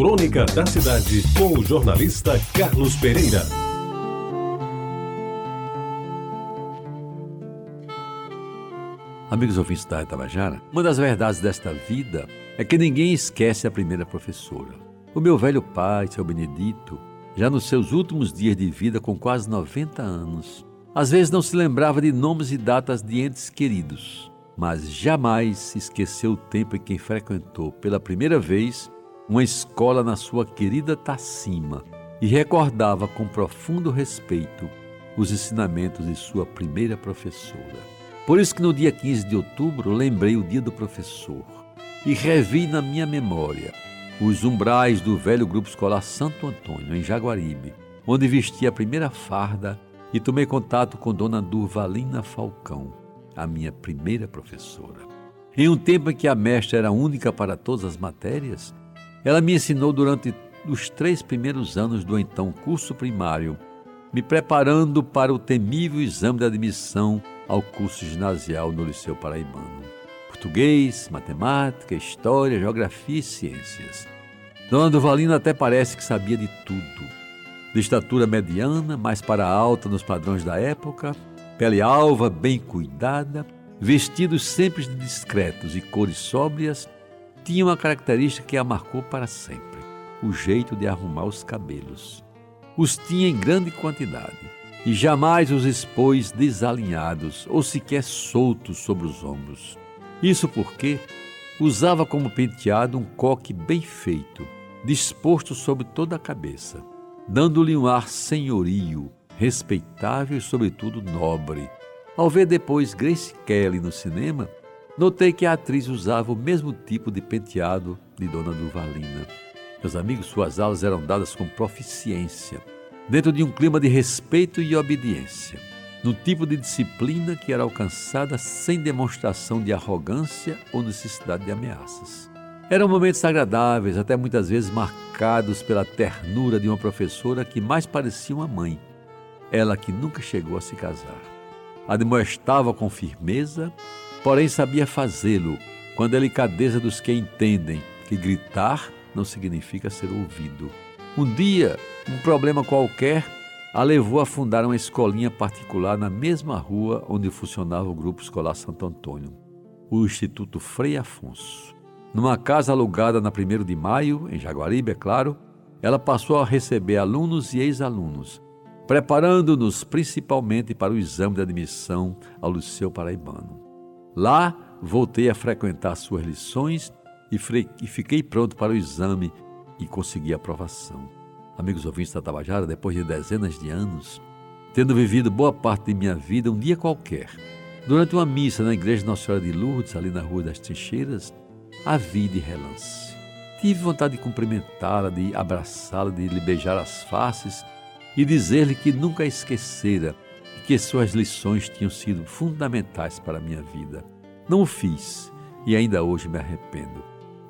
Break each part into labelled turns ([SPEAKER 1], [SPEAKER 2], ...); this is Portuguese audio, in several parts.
[SPEAKER 1] Crônica da Cidade, com o jornalista Carlos Pereira.
[SPEAKER 2] Amigos ouvintes da Itabajara, uma das verdades desta vida é que ninguém esquece a primeira professora. O meu velho pai, seu Benedito, já nos seus últimos dias de vida, com quase 90 anos, às vezes não se lembrava de nomes e datas de entes queridos, mas jamais esqueceu o tempo em que frequentou pela primeira vez uma escola na sua querida Tacima e recordava com profundo respeito os ensinamentos de sua primeira professora. Por isso que no dia 15 de outubro lembrei o dia do professor e revi na minha memória os umbrais do velho grupo escolar Santo Antônio, em Jaguaribe, onde vesti a primeira farda e tomei contato com Dona Durvalina Falcão, a minha primeira professora. Em um tempo em que a mestra era única para todas as matérias, ela me ensinou durante os três primeiros anos do então curso primário, me preparando para o temível exame de admissão ao curso ginasial no Liceu Paraibano. Português, matemática, história, geografia e ciências. Dona Duvalina até parece que sabia de tudo de estatura mediana, mais para alta nos padrões da época, pele alva, bem cuidada, vestidos sempre discretos e cores sóbrias, tinha uma característica que a marcou para sempre: o jeito de arrumar os cabelos. Os tinha em grande quantidade e jamais os expôs desalinhados ou sequer soltos sobre os ombros. Isso porque usava como penteado um coque bem feito, disposto sobre toda a cabeça dando-lhe um ar senhorio, respeitável e, sobretudo, nobre. Ao ver depois Grace Kelly no cinema, notei que a atriz usava o mesmo tipo de penteado de Dona Duvalina. Meus amigos, suas aulas eram dadas com proficiência, dentro de um clima de respeito e obediência, num tipo de disciplina que era alcançada sem demonstração de arrogância ou necessidade de ameaças. Eram momentos agradáveis, até muitas vezes marcados pela ternura de uma professora que mais parecia uma mãe, ela que nunca chegou a se casar. Admoestava com firmeza, porém sabia fazê-lo com a delicadeza dos que entendem que gritar não significa ser ouvido. Um dia, um problema qualquer a levou a fundar uma escolinha particular na mesma rua onde funcionava o Grupo Escolar Santo Antônio, o Instituto Frei Afonso. Numa casa alugada na 1 de maio, em Jaguaribe, é claro, ela passou a receber alunos e ex-alunos, preparando-nos principalmente para o exame de admissão ao Liceu Paraibano. Lá, voltei a frequentar suas lições e, e fiquei pronto para o exame e consegui a aprovação. Amigos ouvintes da Tabajara, depois de dezenas de anos, tendo vivido boa parte de minha vida um dia qualquer, durante uma missa na Igreja Nossa Senhora de Lourdes, ali na Rua das Trincheiras, a vi de relance. Tive vontade de cumprimentá-la, de abraçá-la, de lhe beijar as faces e dizer-lhe que nunca esquecera que suas lições tinham sido fundamentais para a minha vida. Não o fiz e ainda hoje me arrependo.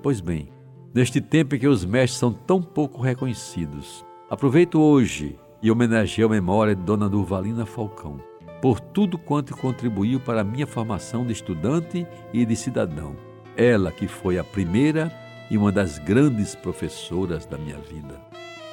[SPEAKER 2] Pois bem, neste tempo em que os mestres são tão pouco reconhecidos, aproveito hoje e homenageio a memória de Dona Durvalina Falcão por tudo quanto contribuiu para a minha formação de estudante e de cidadão ela que foi a primeira e uma das grandes professoras da minha vida.